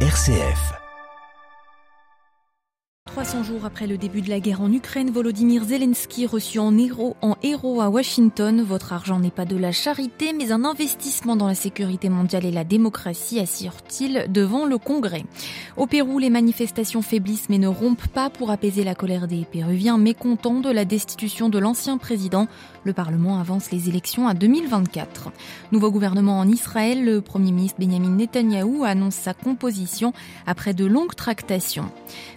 RCF. 300 jours après le début de la guerre en Ukraine, Volodymyr Zelensky reçu en héros, en héros à Washington. Votre argent n'est pas de la charité, mais un investissement dans la sécurité mondiale et la démocratie, assure-t-il devant le Congrès. Au Pérou, les manifestations faiblissent mais ne rompent pas pour apaiser la colère des Péruviens mécontents de la destitution de l'ancien président. Le Parlement avance les élections à 2024. Nouveau gouvernement en Israël, le Premier ministre Benjamin Netanyahou annonce sa composition après de longues tractations.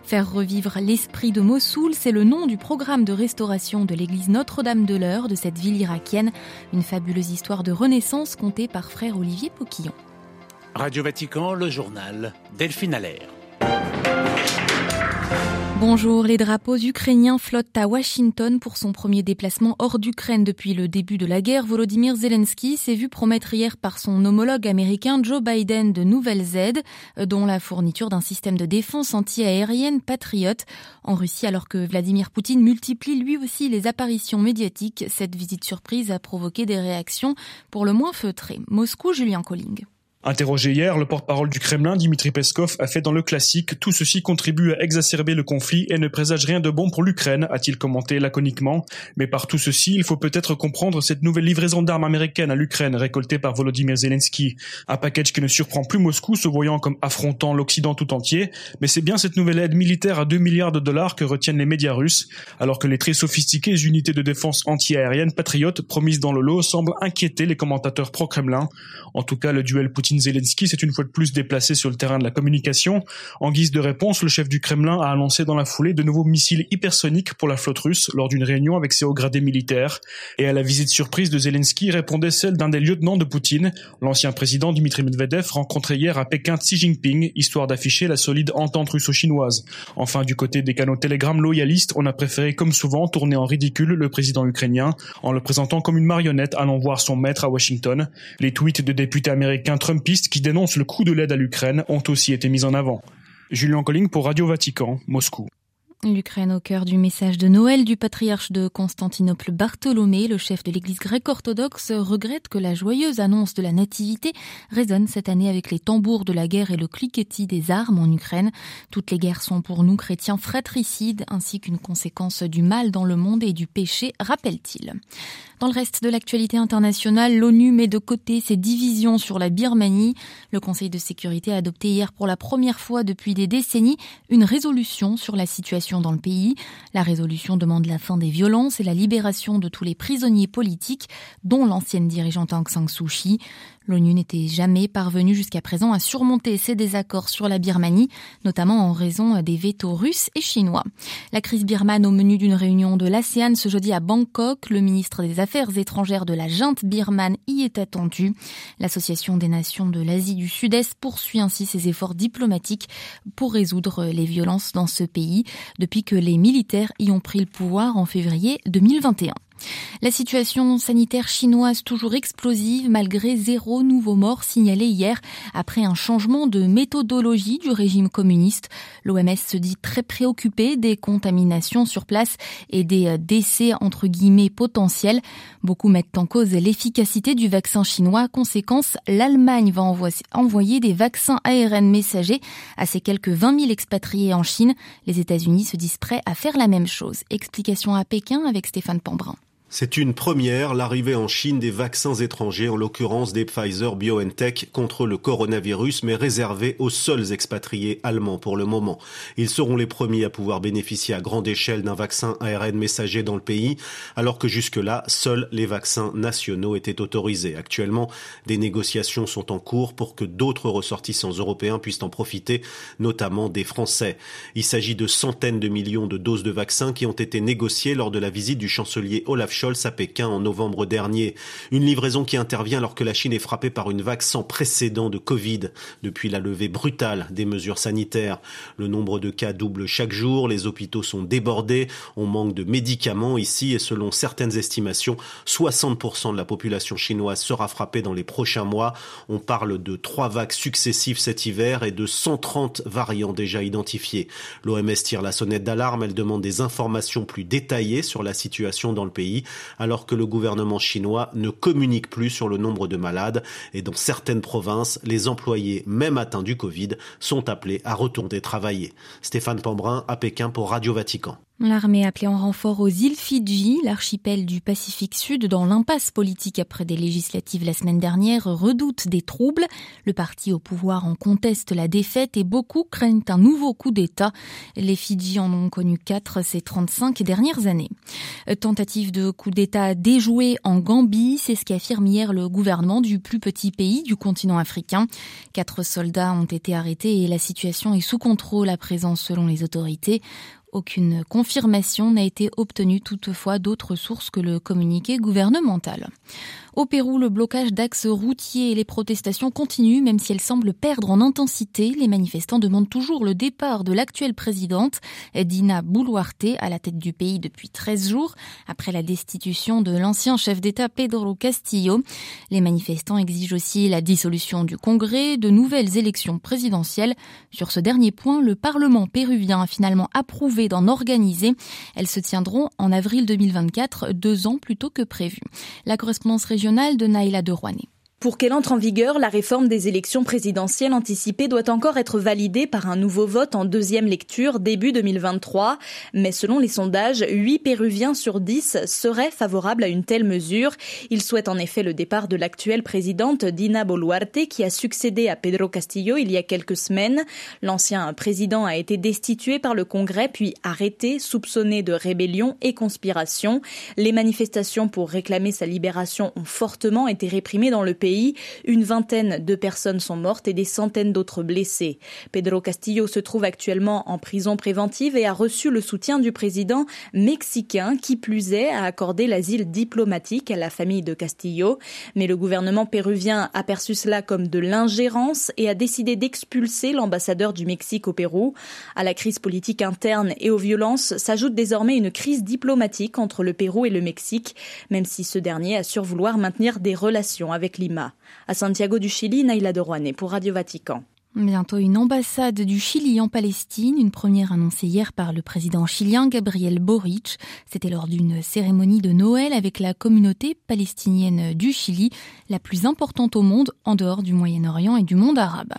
Faire revivre l'esprit de Mossoul, c'est le nom du programme de restauration de l'église Notre-Dame de l'Eure de cette ville irakienne. Une fabuleuse histoire de renaissance contée par frère Olivier Poquillon. Radio Vatican, le journal Delphine Allaire. Bonjour, les drapeaux ukrainiens flottent à Washington pour son premier déplacement hors d'Ukraine depuis le début de la guerre. Volodymyr Zelensky s'est vu promettre hier par son homologue américain Joe Biden de nouvelles aides, dont la fourniture d'un système de défense anti-aérienne patriote. En Russie, alors que Vladimir Poutine multiplie lui aussi les apparitions médiatiques, cette visite surprise a provoqué des réactions pour le moins feutrées. Moscou, Julien Colling. Interrogé hier, le porte-parole du Kremlin, Dimitri Peskov, a fait dans le classique Tout ceci contribue à exacerber le conflit et ne présage rien de bon pour l'Ukraine, a-t-il commenté laconiquement. Mais par tout ceci, il faut peut-être comprendre cette nouvelle livraison d'armes américaines à l'Ukraine récoltée par Volodymyr Zelensky. Un package qui ne surprend plus Moscou, se voyant comme affrontant l'Occident tout entier. Mais c'est bien cette nouvelle aide militaire à 2 milliards de dollars que retiennent les médias russes, alors que les très sophistiquées unités de défense anti-aérienne patriotes promises dans le lot semblent inquiéter les commentateurs pro-Kremlin. En tout cas, le duel Poutine Zelensky s'est une fois de plus déplacé sur le terrain de la communication. En guise de réponse, le chef du Kremlin a annoncé dans la foulée de nouveaux missiles hypersoniques pour la flotte russe lors d'une réunion avec ses hauts gradés militaires. Et à la visite surprise de Zelensky répondait celle d'un des lieutenants de Poutine, l'ancien président Dmitry Medvedev, rencontré hier à Pékin Xi Jinping, histoire d'afficher la solide entente russo-chinoise. Enfin, du côté des canaux Telegram loyalistes, on a préféré, comme souvent, tourner en ridicule le président ukrainien en le présentant comme une marionnette allant voir son maître à Washington. Les tweets de députés américains Trump pistes qui dénoncent le coût de l'aide à l'Ukraine ont aussi été mises en avant. Julien Colling pour Radio Vatican, Moscou. L'Ukraine au cœur du message de Noël du patriarche de Constantinople Bartholomé, le chef de l'église grecque-orthodoxe, regrette que la joyeuse annonce de la nativité résonne cette année avec les tambours de la guerre et le cliquetis des armes en Ukraine. Toutes les guerres sont pour nous chrétiens fratricides ainsi qu'une conséquence du mal dans le monde et du péché, rappelle-t-il. Dans le reste de l'actualité internationale, l'ONU met de côté ses divisions sur la Birmanie. Le Conseil de sécurité a adopté hier pour la première fois depuis des décennies une résolution sur la situation dans le pays. La résolution demande la fin des violences et la libération de tous les prisonniers politiques, dont l'ancienne dirigeante Aung San Suu Kyi. L'ONU n'était jamais parvenue jusqu'à présent à surmonter ses désaccords sur la Birmanie, notamment en raison des vétos russes et chinois. La crise birmane au menu d'une réunion de l'ASEAN ce jeudi à Bangkok, le ministre des Affaires étrangères de la junte birmane y est attendu. L'Association des nations de l'Asie du Sud-Est poursuit ainsi ses efforts diplomatiques pour résoudre les violences dans ce pays depuis que les militaires y ont pris le pouvoir en février 2021. La situation sanitaire chinoise toujours explosive malgré zéro nouveau mort signalé hier après un changement de méthodologie du régime communiste. L'OMS se dit très préoccupée des contaminations sur place et des euh, décès entre guillemets potentiels. Beaucoup mettent en cause l'efficacité du vaccin chinois. Conséquence, l'Allemagne va envoyer des vaccins ARN messagers à ses quelques 20 000 expatriés en Chine. Les États-Unis se disent prêts à faire la même chose. Explication à Pékin avec Stéphane Pambrin. C'est une première, l'arrivée en Chine des vaccins étrangers, en l'occurrence des Pfizer BioNTech contre le coronavirus, mais réservés aux seuls expatriés allemands pour le moment. Ils seront les premiers à pouvoir bénéficier à grande échelle d'un vaccin ARN messager dans le pays, alors que jusque-là, seuls les vaccins nationaux étaient autorisés. Actuellement, des négociations sont en cours pour que d'autres ressortissants européens puissent en profiter, notamment des Français. Il s'agit de centaines de millions de doses de vaccins qui ont été négociées lors de la visite du chancelier Olaf Scholz à Pékin en novembre dernier. Une livraison qui intervient alors que la Chine est frappée par une vague sans précédent de Covid depuis la levée brutale des mesures sanitaires. Le nombre de cas double chaque jour, les hôpitaux sont débordés, on manque de médicaments ici et selon certaines estimations, 60% de la population chinoise sera frappée dans les prochains mois. On parle de trois vagues successives cet hiver et de 130 variants déjà identifiés. L'OMS tire la sonnette d'alarme, elle demande des informations plus détaillées sur la situation dans le pays alors que le gouvernement chinois ne communique plus sur le nombre de malades et dans certaines provinces, les employés, même atteints du Covid, sont appelés à retourner travailler. Stéphane Pambrin à Pékin pour Radio Vatican. L'armée appelée en renfort aux îles Fidji, l'archipel du Pacifique Sud, dans l'impasse politique après des législatives la semaine dernière, redoute des troubles. Le parti au pouvoir en conteste la défaite et beaucoup craignent un nouveau coup d'État. Les Fidji en ont connu quatre ces 35 dernières années. Tentative de coup d'État déjouée en Gambie, c'est ce qu'affirme hier le gouvernement du plus petit pays du continent africain. Quatre soldats ont été arrêtés et la situation est sous contrôle à présent selon les autorités. Aucune confirmation n'a été obtenue toutefois d'autres sources que le communiqué gouvernemental. Au Pérou, le blocage d'axes routiers et les protestations continuent, même si elles semblent perdre en intensité. Les manifestants demandent toujours le départ de l'actuelle présidente, Dina Boluarte, à la tête du pays depuis 13 jours, après la destitution de l'ancien chef d'État Pedro Castillo. Les manifestants exigent aussi la dissolution du Congrès, de nouvelles élections présidentielles. Sur ce dernier point, le Parlement péruvien a finalement approuvé d'en organiser. Elles se tiendront en avril 2024, deux ans plus tôt que prévu. La correspondance régionale de Naïla de Rouanet. Pour qu'elle entre en vigueur, la réforme des élections présidentielles anticipées doit encore être validée par un nouveau vote en deuxième lecture début 2023. Mais selon les sondages, 8 Péruviens sur 10 seraient favorables à une telle mesure. Ils souhaitent en effet le départ de l'actuelle présidente Dina Boluarte qui a succédé à Pedro Castillo il y a quelques semaines. L'ancien président a été destitué par le Congrès puis arrêté, soupçonné de rébellion et conspiration. Les manifestations pour réclamer sa libération ont fortement été réprimées dans le pays une vingtaine de personnes sont mortes et des centaines d'autres blessées. Pedro Castillo se trouve actuellement en prison préventive et a reçu le soutien du président mexicain qui plus est a accordé l'asile diplomatique à la famille de Castillo. Mais le gouvernement péruvien a perçu cela comme de l'ingérence et a décidé d'expulser l'ambassadeur du Mexique au Pérou. À la crise politique interne et aux violences s'ajoute désormais une crise diplomatique entre le Pérou et le Mexique, même si ce dernier assure vouloir maintenir des relations avec Lima. À Santiago du Chili, Naïla de pour Radio Vatican. Bientôt une ambassade du Chili en Palestine, une première annoncée hier par le président chilien Gabriel Boric. C'était lors d'une cérémonie de Noël avec la communauté palestinienne du Chili, la plus importante au monde en dehors du Moyen-Orient et du monde arabe.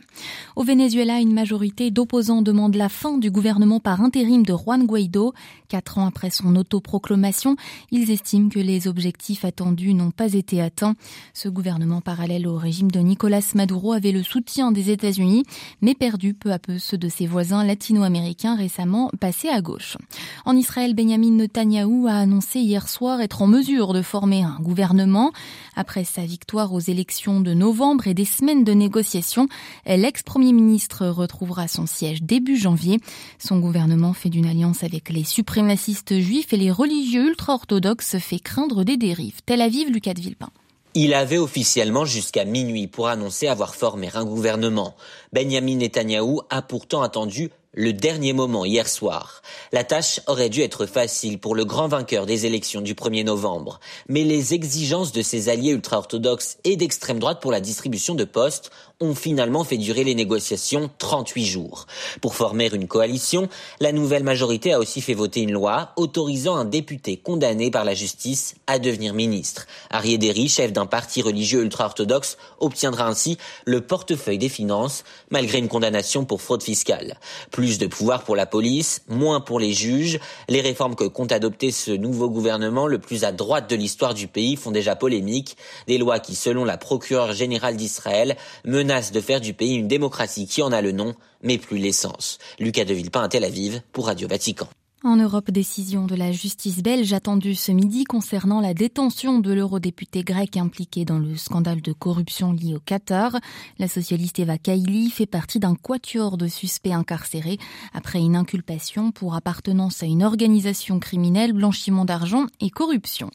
Au Venezuela, une majorité d'opposants demande la fin du gouvernement par intérim de Juan Guaido. Quatre ans après son autoproclamation, ils estiment que les objectifs attendus n'ont pas été atteints. Ce gouvernement parallèle au régime de Nicolas Maduro avait le soutien des États-Unis mais perdu peu à peu ceux de ses voisins latino-américains récemment passés à gauche. En Israël, Benjamin Netanyahu a annoncé hier soir être en mesure de former un gouvernement. Après sa victoire aux élections de novembre et des semaines de négociations, l'ex-premier ministre retrouvera son siège début janvier. Son gouvernement fait d'une alliance avec les suprémacistes juifs et les religieux ultra-orthodoxes fait craindre des dérives. Tel Aviv, Lucas de Villepin. Il avait officiellement jusqu'à minuit pour annoncer avoir formé un gouvernement. Benjamin Netanyahou a pourtant attendu le dernier moment hier soir. La tâche aurait dû être facile pour le grand vainqueur des élections du 1er novembre, mais les exigences de ses alliés ultra-orthodoxes et d'extrême droite pour la distribution de postes ont finalement fait durer les négociations 38 jours. Pour former une coalition, la nouvelle majorité a aussi fait voter une loi autorisant un député condamné par la justice à devenir ministre. Arié chef d'un parti religieux ultra-orthodoxe, obtiendra ainsi le portefeuille des finances malgré une condamnation pour fraude fiscale. De pouvoir pour la police, moins pour les juges. Les réformes que compte adopter ce nouveau gouvernement, le plus à droite de l'histoire du pays, font déjà polémique. Des lois qui, selon la procureure générale d'Israël, menacent de faire du pays une démocratie qui en a le nom, mais plus l'essence. Lucas de Villepin à Tel Aviv pour Radio Vatican. En Europe, décision de la justice belge attendue ce midi concernant la détention de l'eurodéputé grec impliqué dans le scandale de corruption lié au Qatar. La socialiste Eva Kaili fait partie d'un quatuor de suspects incarcérés après une inculpation pour appartenance à une organisation criminelle, blanchiment d'argent et corruption.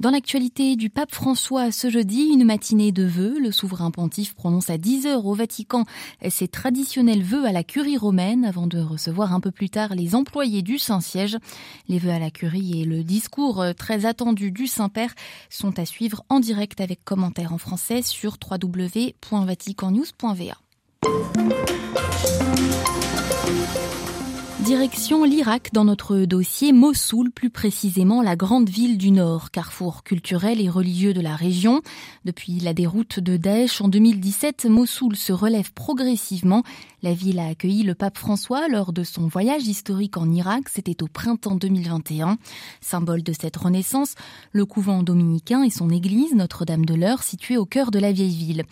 Dans l'actualité du pape François ce jeudi, une matinée de vœux, le souverain pontife prononce à 10 heures au Vatican ses traditionnels vœux à la curie romaine avant de recevoir un peu plus tard les employés du Saint Les vœux à la curie et le discours euh, très attendu du Saint-Père sont à suivre en direct avec commentaires en français sur www.vaticannews.va. Direction l'Irak dans notre dossier Mossoul, plus précisément la grande ville du Nord, carrefour culturel et religieux de la région. Depuis la déroute de Daesh en 2017, Mossoul se relève progressivement. La ville a accueilli le pape François lors de son voyage historique en Irak, c'était au printemps 2021. Symbole de cette renaissance, le couvent dominicain et son église Notre-Dame de l'Heure située au cœur de la vieille ville.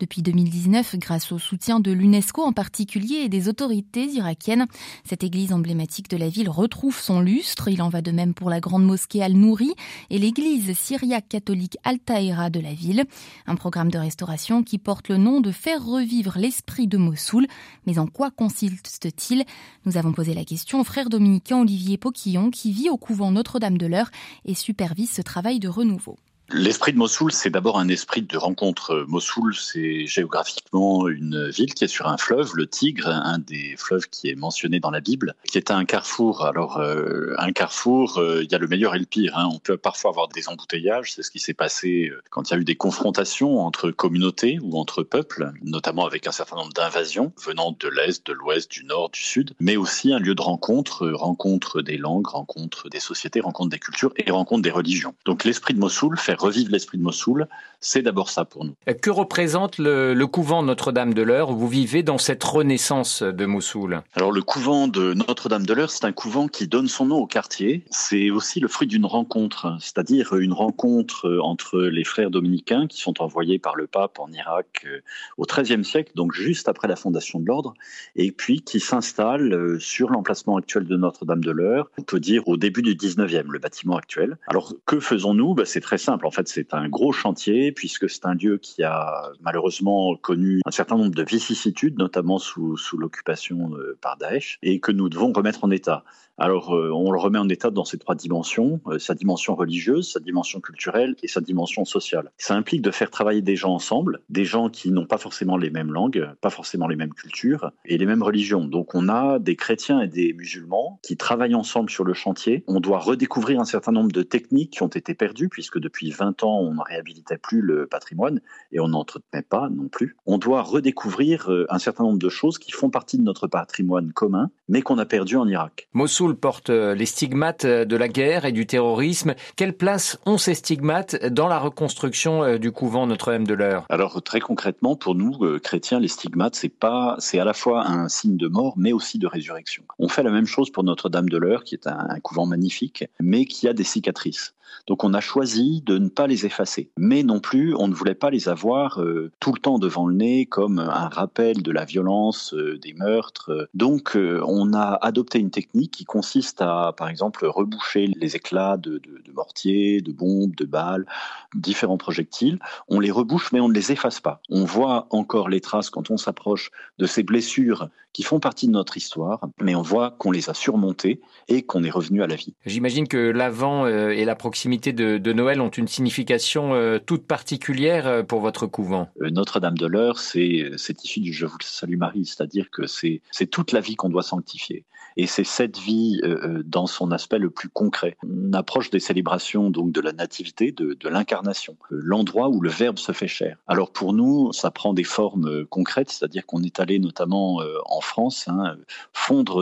Depuis 2019, grâce au soutien de l'UNESCO en particulier et des autorités irakiennes, cette église emblématique de la ville retrouve son lustre. Il en va de même pour la grande mosquée Al-Nouri et l'église syriaque catholique Al-Tahira de la ville. Un programme de restauration qui porte le nom de faire revivre l'esprit de Mossoul. Mais en quoi consiste-t-il? Nous avons posé la question au frère dominicain Olivier Poquillon qui vit au couvent Notre-Dame de l'Heure et supervise ce travail de renouveau. L'esprit de Mossoul, c'est d'abord un esprit de rencontre. Mossoul, c'est géographiquement une ville qui est sur un fleuve, le Tigre, un des fleuves qui est mentionné dans la Bible, qui est un carrefour. Alors, euh, un carrefour, euh, il y a le meilleur et le pire. Hein. On peut parfois avoir des embouteillages. C'est ce qui s'est passé euh, quand il y a eu des confrontations entre communautés ou entre peuples, notamment avec un certain nombre d'invasions venant de l'Est, de l'Ouest, du Nord, du Sud, mais aussi un lieu de rencontre, rencontre des langues, rencontre des sociétés, rencontre des cultures et rencontre des religions. Donc, l'esprit de Mossoul fait revivre l'esprit de Mossoul, c'est d'abord ça pour nous. Que représente le, couvent Notre-Dame de l'Heure où vous vivez dans cette renaissance de Mossoul? Alors le couvent de Notre-Dame de l'Heure, c'est un couvent qui donne son nom au quartier. C'est aussi le fruit d'une rencontre, c'est-à-dire une rencontre entre les frères dominicains qui sont envoyés par le pape en Irak euh, au XIIIe siècle, donc juste après la fondation de l'ordre, et puis qui s'installent euh, sur l'emplacement actuel de Notre-Dame de l'Heure, on peut dire au début du XIXe, le bâtiment actuel. Alors que faisons-nous? Ben, C'est très simple. En fait, c'est un gros chantier puisque c'est un lieu qui a malheureusement connu un certain nombre de vicissitudes, notamment sous, sous l'occupation euh, par Daesh, et que nous devons remettre en état. Alors, euh, on le remet en état dans ces trois dimensions, euh, sa dimension religieuse, sa dimension culturelle et sa dimension sociale. Ça implique de faire travailler des gens ensemble, des gens qui n'ont pas forcément les mêmes langues, pas forcément les mêmes cultures et les mêmes religions. Donc, on a des chrétiens et des musulmans qui travaillent ensemble sur le chantier. On doit redécouvrir un certain nombre de techniques qui ont été perdues, puisque depuis 20 ans, on ne réhabilitait plus le patrimoine et on n'entretenait pas non plus. On doit redécouvrir euh, un certain nombre de choses qui font partie de notre patrimoine commun, mais qu'on a perdu en Irak porte euh, les stigmates euh, de la guerre et du terrorisme. Quelle place ont ces stigmates dans la reconstruction du couvent Notre-Dame de l'Heure Alors très concrètement, pour nous chrétiens, les stigmates c'est pas, c'est à la fois un signe de mort, mais aussi de résurrection. On fait la même chose pour Notre-Dame de l'Heure, qui est un couvent magnifique, mais qui a des cicatrices. Donc on a choisi de ne pas les effacer. Mais non plus, on ne voulait pas les avoir euh, tout le temps devant le nez comme un rappel de la violence, euh, des meurtres. Donc euh, on a adopté une technique qui consiste à, par exemple, reboucher les éclats de, de, de mortiers, de bombes, de balles, différents projectiles. On les rebouche, mais on ne les efface pas. On voit encore les traces quand on s'approche de ces blessures qui font partie de notre histoire, mais on voit qu'on les a surmontées et qu'on est revenu à la vie. J'imagine que l'avant et la proximité de, Noël ont une signification euh, toute particulière euh, pour votre couvent? Euh, Notre-Dame de l'Heure, c'est issu du Je vous salue Marie, c'est-à-dire que c'est toute la vie qu'on doit sanctifier. Et c'est cette vie dans son aspect le plus concret. On approche des célébrations donc de la nativité, de, l'incarnation, l'endroit où le Verbe se fait chair. Alors pour nous, ça prend des formes concrètes, c'est-à-dire qu'on est allé notamment en France hein,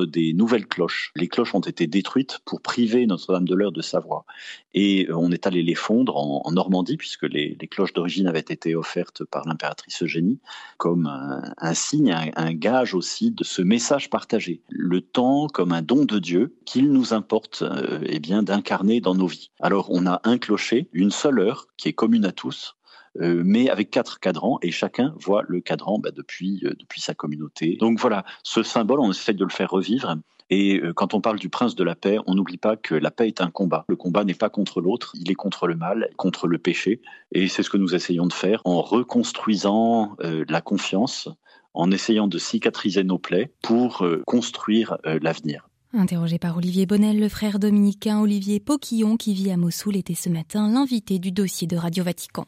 des nouvelles cloches. Les cloches ont été détruites pour priver Notre-Dame de l'Heure de sa voix. Et euh, on est allé les fondre en, Normandie, puisque les, cloches d'origine avaient été offertes par l'impératrice Eugénie, comme un, signe, un, gage aussi de ce message partagé. Le temps comme un don de Dieu qu'il nous importe euh, eh bien d'incarner dans nos vies. Alors on a un clocher, une seule heure qui est commune à tous, mais avec quatre cadrans et chacun voit le cadran bah, depuis, depuis sa communauté. Donc voilà, ce symbole, on essaie de le faire revivre et euh, quand on parle du prince de la paix, on n'oublie pas que la paix est un combat. Le combat n'est pas contre l'autre, il est contre le mal, contre le péché. Et c'est ce que nous essayons de faire en reconstruisant euh, la confiance, en essayant de cicatriser nos plaies pour euh, construire l'avenir. Interrogé par Olivier Bonnel, le frère dominicain Olivier Poquillon qui vit à Mossoul était ce matin l'invité du dossier de Radio Vatican.